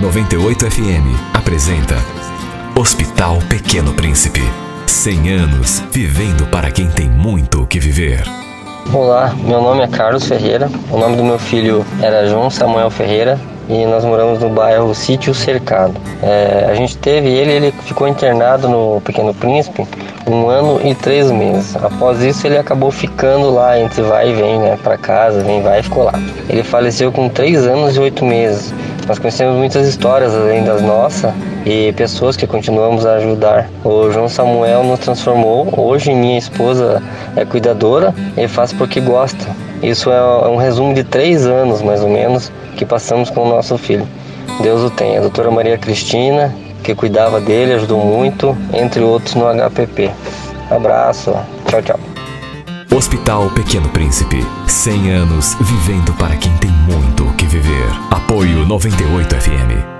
98 FM apresenta Hospital Pequeno Príncipe. 100 anos vivendo para quem tem muito o que viver. Olá, meu nome é Carlos Ferreira. O nome do meu filho era João Samuel Ferreira e nós moramos no bairro Sítio Cercado. É, a gente teve ele, ele ficou internado no Pequeno Príncipe um ano e três meses. Após isso, ele acabou ficando lá entre vai e vem, né, para casa, vem, vai e ficou lá. Ele faleceu com três anos e oito meses. Nós conhecemos muitas histórias além das nossas e pessoas que continuamos a ajudar. O João Samuel nos transformou. Hoje minha esposa é cuidadora e faz porque gosta. Isso é um resumo de três anos, mais ou menos, que passamos com o nosso filho. Deus o tenha. A doutora Maria Cristina, que cuidava dele, ajudou muito, entre outros no HPP. Abraço. Tchau, tchau. Hospital Pequeno Príncipe. 100 anos vivendo para quem tem muito. Apoio 98 FM.